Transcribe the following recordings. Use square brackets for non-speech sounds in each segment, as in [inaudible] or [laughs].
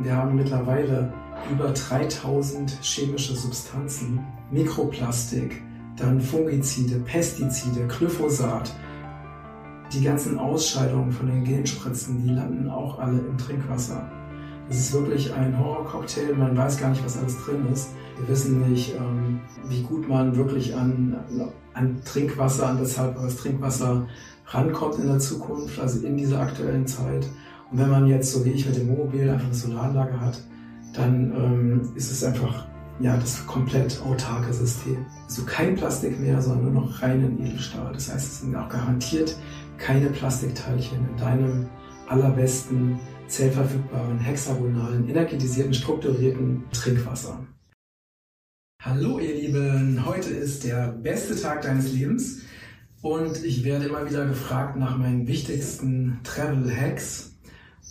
Wir haben mittlerweile über 3000 chemische Substanzen, Mikroplastik, dann Fungizide, Pestizide, Glyphosat. Die ganzen Ausscheidungen von den Genspritzen, die landen auch alle im Trinkwasser. Es ist wirklich ein Horrorcocktail, man weiß gar nicht, was alles drin ist. Wir wissen nicht, ähm, wie gut man wirklich an, an Trinkwasser, an das haltbares Trinkwasser rankommt in der Zukunft, also in dieser aktuellen Zeit. Und wenn man jetzt, so wie ich mit dem Wohnmobil, einfach eine Solaranlage hat, dann ähm, ist es einfach ja, das komplett autarke System. Also kein Plastik mehr, sondern nur noch reinen Edelstahl. Das heißt, es sind auch garantiert keine Plastikteilchen in deinem allerbesten, zellverfügbaren, hexagonalen, energetisierten, strukturierten Trinkwasser. Hallo ihr Lieben, heute ist der beste Tag deines Lebens und ich werde immer wieder gefragt nach meinen wichtigsten Travel Hacks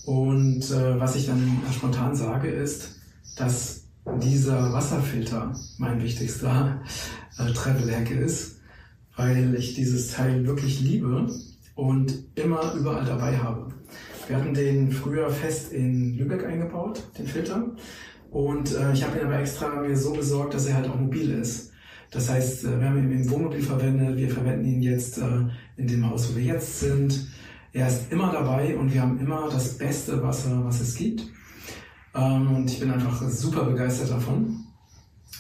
und äh, was ich dann spontan sage ist, dass dieser Wasserfilter mein wichtigster äh, Travel ist, weil ich dieses Teil wirklich liebe und immer überall dabei habe. Wir hatten den früher fest in Lübeck eingebaut, den Filter. Und äh, ich habe ihn aber extra mir so besorgt, dass er halt auch mobil ist. Das heißt, äh, wir haben ihn im Wohnmobil verwendet, wir verwenden ihn jetzt äh, in dem Haus, wo wir jetzt sind. Er ist immer dabei und wir haben immer das beste Wasser, was es gibt. Ähm, und ich bin einfach super begeistert davon.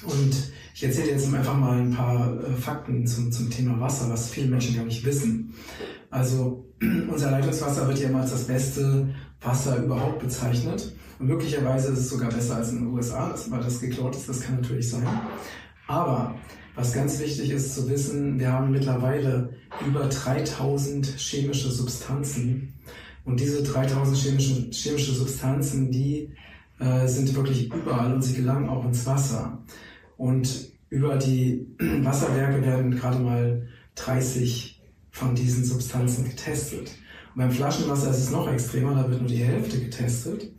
Und ich erzähle jetzt einfach mal ein paar äh, Fakten zum, zum Thema Wasser, was viele Menschen gar nicht wissen. Also [clears throat] unser Leitungswasser wird ja immer als das beste Wasser überhaupt bezeichnet. Und möglicherweise ist es sogar besser als in den USA, weil das geklaut ist, das kann natürlich sein. Aber was ganz wichtig ist zu wissen, wir haben mittlerweile über 3000 chemische Substanzen. Und diese 3000 chemische, chemische Substanzen, die äh, sind wirklich überall und sie gelangen auch ins Wasser. Und über die [clears throat] Wasserwerke werden gerade mal 30 von diesen Substanzen getestet. Und beim Flaschenwasser ist es noch extremer, da wird nur die Hälfte getestet.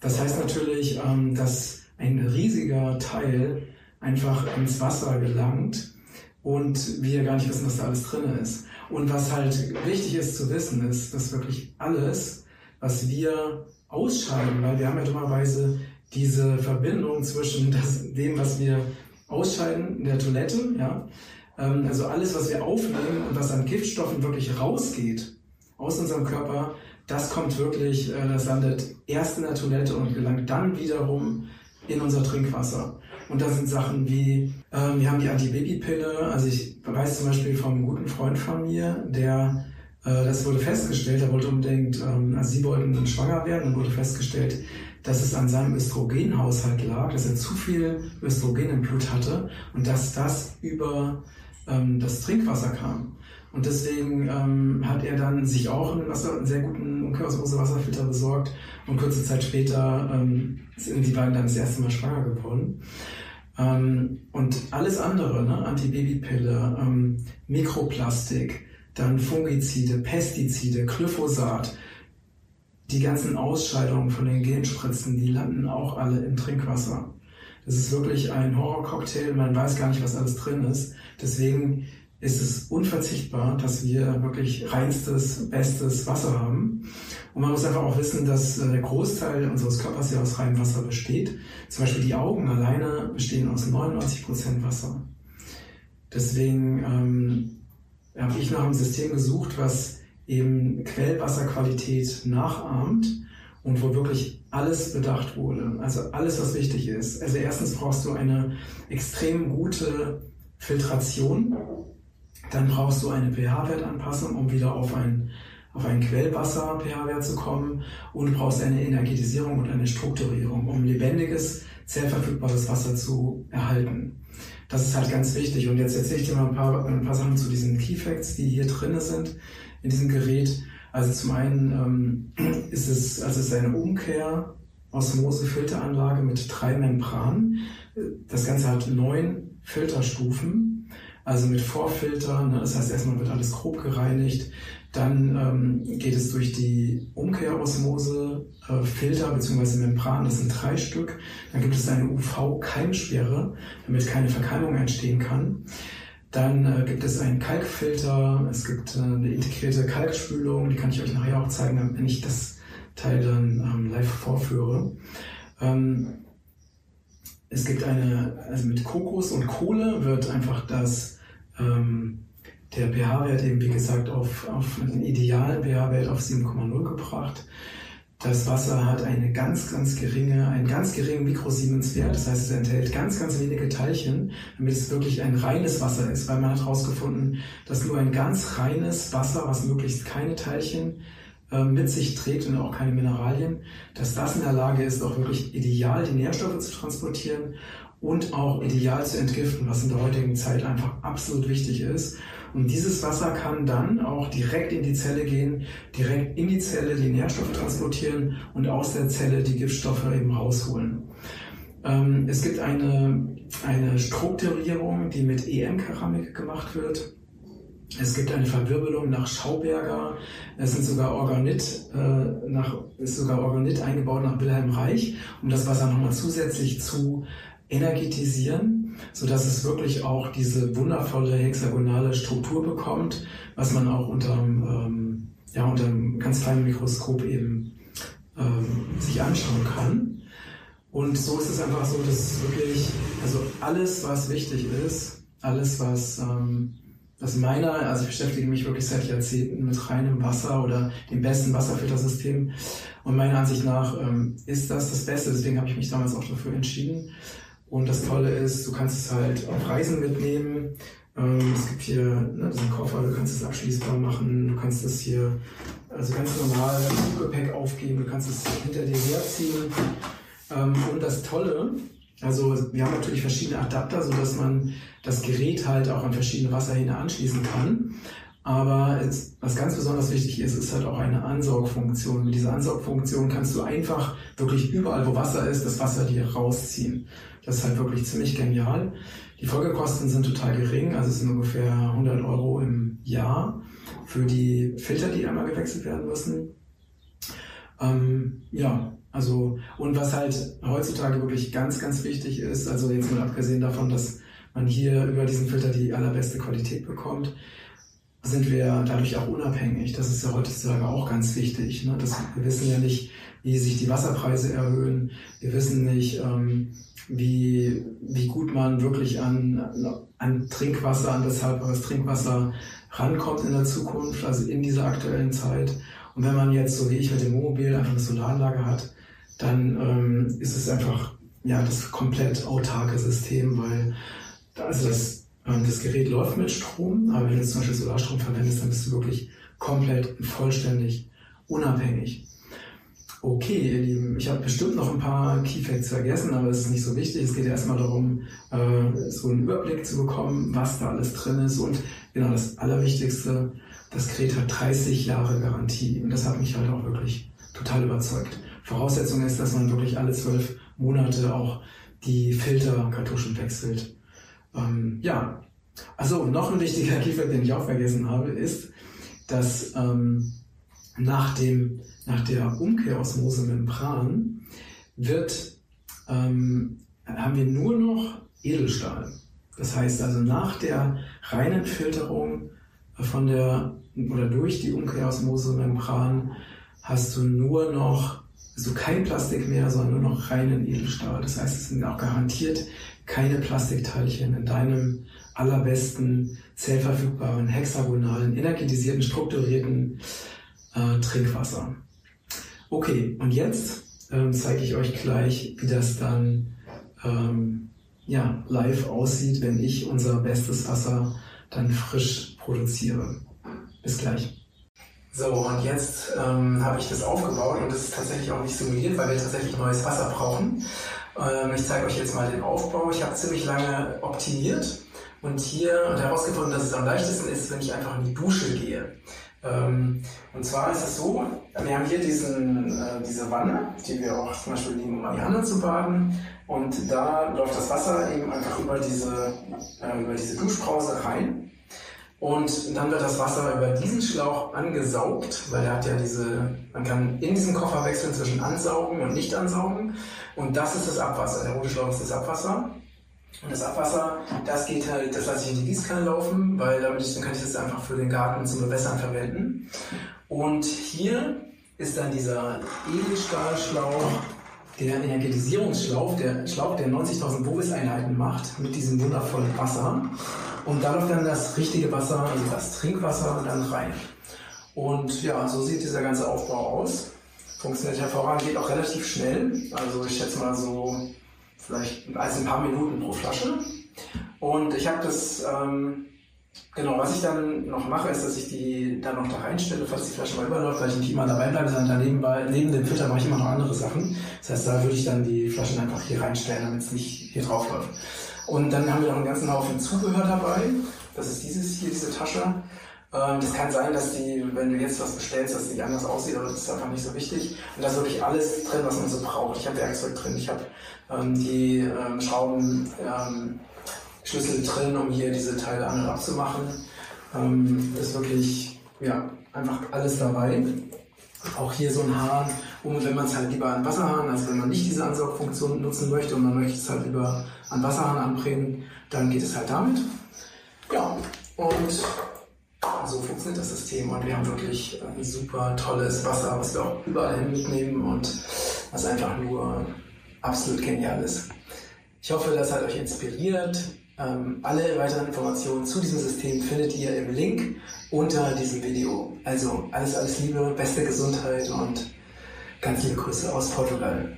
Das heißt natürlich, ähm, dass ein riesiger Teil einfach ins Wasser gelangt und wir gar nicht wissen, was da alles drin ist. Und was halt wichtig ist zu wissen, ist, dass wirklich alles, was wir ausscheiden, weil wir haben ja dummerweise diese Verbindung zwischen das, dem, was wir ausscheiden in der Toilette, ja, ähm, also alles, was wir aufnehmen und was an Giftstoffen wirklich rausgeht aus unserem Körper, das kommt wirklich, äh, das landet erst in der Toilette und gelangt dann wiederum in unser Trinkwasser. Und da sind Sachen wie, äh, wir haben die Antibabypille, also ich weiß zum Beispiel vom guten Freund von mir, der äh, das wurde festgestellt, er wollte unbedingt, ähm, also sie wollten schwanger werden und wurde festgestellt, dass es an seinem Östrogenhaushalt lag, dass er zu viel Östrogen im Blut hatte und dass das über ähm, das Trinkwasser kam. Und deswegen ähm, hat er dann sich auch einen, Wasser, einen sehr guten Umkehrosmose-Wasserfilter besorgt und kurze Zeit später ähm, sind die beiden dann das erste Mal schwanger geworden. Ähm, und alles andere, ne? Antibabypille, ähm, Mikroplastik, dann Fungizide, Pestizide, Glyphosat, die ganzen Ausscheidungen von den Genspritzen, die landen auch alle im Trinkwasser. Das ist wirklich ein Horrorcocktail, man weiß gar nicht, was alles drin ist. Deswegen ist es unverzichtbar, dass wir wirklich reinstes, bestes Wasser haben. Und man muss einfach auch wissen, dass äh, der Großteil unseres Körpers ja aus reinem Wasser besteht. Zum Beispiel die Augen alleine bestehen aus 99 Prozent Wasser. Deswegen ähm, habe ich nach einem System gesucht, was eben Quellwasserqualität nachahmt und wo wirklich alles bedacht wurde. Also alles, was wichtig ist. Also erstens brauchst du eine extrem gute Filtration. Dann brauchst du eine pH-Wertanpassung, um wieder auf ein, auf einen Quellwasser-pH-Wert zu kommen. Und du brauchst eine Energetisierung und eine Strukturierung, um lebendiges, zellverfügbares Wasser zu erhalten. Das ist halt ganz wichtig. Und jetzt erzähle ich dir mal ein paar, ein paar Sachen zu diesen Key Facts, die hier drin sind in diesem Gerät. Also zum einen ähm, [clears throat] ist es, also es ist eine Umkehr Osmose-Filteranlage mit drei Membranen. Das Ganze hat neun Filterstufen, also mit Vorfiltern. Ne? Das heißt, erstmal wird alles grob gereinigt. Dann ähm, geht es durch die Umkehrosmose äh, Filter bzw. Membran, das sind drei Stück. Dann gibt es eine UV-Keimsperre, damit keine Verkeimung entstehen kann. Dann äh, gibt es einen Kalkfilter, es gibt äh, eine integrierte Kalkspülung, die kann ich euch nachher auch zeigen, wenn ich das Teil dann ähm, live vorführe. Ähm, es gibt eine, also mit Kokos und Kohle wird einfach das, ähm, der pH-Wert eben, wie gesagt, auf, auf einen idealen pH-Wert auf 7,0 gebracht. Das Wasser hat eine ganz, ganz geringe, einen ganz geringen Mikrosiemenswert. Das heißt, es enthält ganz, ganz wenige Teilchen, damit es wirklich ein reines Wasser ist, weil man hat herausgefunden, dass nur ein ganz reines Wasser, was möglichst keine Teilchen äh, mit sich trägt und auch keine Mineralien, dass das in der Lage ist, auch wirklich ideal die Nährstoffe zu transportieren und auch ideal zu entgiften, was in der heutigen Zeit einfach absolut wichtig ist. Und dieses Wasser kann dann auch direkt in die Zelle gehen, direkt in die Zelle die Nährstoffe transportieren und aus der Zelle die Giftstoffe eben rausholen. Ähm, es gibt eine, eine Strukturierung, die mit EM-Keramik gemacht wird. Es gibt eine Verwirbelung nach Schauberger. Es sind sogar Organit, äh, nach, ist sogar Organit eingebaut nach Wilhelm Reich, um das Wasser nochmal zusätzlich zu energetisieren, so dass es wirklich auch diese wundervolle hexagonale Struktur bekommt, was man auch unter ähm, ja, unter einem ganz kleinen Mikroskop eben ähm, sich anschauen kann. Und so ist es einfach so, dass wirklich, also alles, was wichtig ist, alles, was, ähm, was meiner, also ich beschäftige mich wirklich seit Jahrzehnten mit reinem Wasser oder dem besten Wasserfiltersystem. Und meiner Ansicht nach ähm, ist das das Beste. Deswegen habe ich mich damals auch dafür entschieden. Und das Tolle ist, du kannst es halt auf Reisen mitnehmen. Ähm, es gibt hier ne, diesen Koffer, du kannst es abschließbar machen, du kannst es hier also ganz normal im Gepäck aufgeben, du kannst es hinter dir herziehen. Ähm, und das Tolle, also wir haben natürlich verschiedene Adapter, so dass man das Gerät halt auch an verschiedene Wasserhähne anschließen kann. Aber es, was ganz besonders wichtig ist, ist halt auch eine Ansaugfunktion. Mit dieser Ansaugfunktion kannst du einfach wirklich überall, wo Wasser ist, das Wasser dir rausziehen. Das ist halt wirklich ziemlich genial. Die Folgekosten sind total gering, also es sind ungefähr 100 Euro im Jahr für die Filter, die einmal gewechselt werden müssen. Ähm, ja, also, und was halt heutzutage wirklich ganz, ganz wichtig ist, also jetzt mal abgesehen davon, dass man hier über diesen Filter die allerbeste Qualität bekommt, sind wir dadurch auch unabhängig. Das ist ja heutzutage auch ganz wichtig. Ne? Das, wir wissen ja nicht, wie sich die Wasserpreise erhöhen. Wir wissen nicht, ähm, wie, wie gut man wirklich an, an Trinkwasser, an das haltbares Trinkwasser rankommt in der Zukunft, also in dieser aktuellen Zeit. Und wenn man jetzt, so wie ich mit dem Wohnmobil, einfach eine Solaranlage hat, dann ähm, ist es einfach ja das komplett autarke System, weil also das, ähm, das Gerät läuft mit Strom, aber wenn du zum Beispiel Solarstrom verwendest, dann bist du wirklich komplett vollständig unabhängig. Okay, ihr Lieben, ich habe bestimmt noch ein paar Key Facts vergessen, aber es ist nicht so wichtig. Es geht erstmal darum, äh, so einen Überblick zu bekommen, was da alles drin ist. Und genau das Allerwichtigste, das Gerät hat 30 Jahre Garantie. Und das hat mich halt auch wirklich total überzeugt. Voraussetzung ist, dass man wirklich alle zwölf Monate auch die Filterkartuschen wechselt. Ähm, ja, also noch ein wichtiger [laughs] Key Fact, den ich auch vergessen habe, ist, dass ähm, nach dem nach der Umkehrosmose-Membran wird, ähm, haben wir nur noch Edelstahl. Das heißt also nach der reinen Filterung von der oder durch die Umkehrosmose-Membran hast du nur noch also kein Plastik mehr, sondern nur noch reinen Edelstahl. Das heißt, es sind auch garantiert keine Plastikteilchen in deinem allerbesten, zellverfügbaren, hexagonalen, energetisierten, strukturierten äh, Trinkwasser. Okay, und jetzt ähm, zeige ich euch gleich, wie das dann ähm, ja, live aussieht, wenn ich unser bestes Wasser dann frisch produziere. Bis gleich. So, und jetzt ähm, habe ich das aufgebaut und das ist tatsächlich auch nicht simuliert, weil wir tatsächlich neues Wasser brauchen. Ähm, ich zeige euch jetzt mal den Aufbau. Ich habe ziemlich lange optimiert und hier herausgefunden, dass es am leichtesten ist, wenn ich einfach in die Dusche gehe. Ähm, und zwar ist es so, wir haben hier diesen, äh, diese Wanne, die wir auch zum Beispiel nehmen, um Marianne zu baden. Und da läuft das Wasser eben einfach über diese, äh, über diese Duschbrause rein. Und dann wird das Wasser über diesen Schlauch angesaugt, weil er hat ja diese, man kann in diesem Koffer wechseln zwischen ansaugen und nicht ansaugen. Und das ist das Abwasser. Der rote Schlauch ist das Abwasser. Und das Abwasser, das geht halt, das lasse ich in die Gießkanne laufen, weil damit dann kann ich das einfach für den Garten zum Bewässern verwenden. Und hier ist dann dieser Edelstahlschlauch, der Energetisierungsschlauch, der Schlauch, der 90.000 Bovis-Einheiten macht, mit diesem wundervollen Wasser. Und da läuft dann das richtige Wasser, also das Trinkwasser, dann rein. Und ja, so sieht dieser ganze Aufbau aus. Funktioniert hervorragend, geht auch relativ schnell. Also ich schätze mal so vielleicht also ein paar Minuten pro Flasche. Und ich habe das, ähm, genau, was ich dann noch mache, ist, dass ich die dann noch da reinstelle, falls die Flasche mal überläuft, weil ich nicht immer dabei bleibe, sondern daneben bei, neben dem Filter mache ich immer noch andere Sachen. Das heißt, da würde ich dann die Flaschen einfach hier reinstellen, damit es nicht hier drauf läuft. Und dann haben wir noch einen ganzen Haufen Zubehör dabei. Das ist dieses hier, diese Tasche. Ähm, das kann sein, dass die, wenn du jetzt was bestellst, dass die anders aussieht, aber das ist einfach nicht so wichtig. Und da ist wirklich alles drin, was man so braucht. Ich habe Werkzeug drin, ich habe ähm, die ähm, Schrauben, ähm, Schlüssel drin, um hier diese Teile an und abzumachen. Ähm, ist wirklich, ja, einfach alles dabei. Auch hier so ein Hahn, um, wenn man es halt lieber an Wasserhahn, also wenn man nicht diese Ansaugfunktion nutzen möchte und man möchte es halt lieber an Wasserhahn anbringen, dann geht es halt damit. Ja, und so funktioniert das System und wir haben wirklich ein super tolles Wasser, was wir auch überall hin mitnehmen und was einfach nur absolut genial ist. Ich hoffe, das hat euch inspiriert. Ähm, alle weiteren Informationen zu diesem System findet ihr im Link unter diesem Video. Also alles, alles Liebe, beste Gesundheit und ganz liebe Grüße aus Portugal.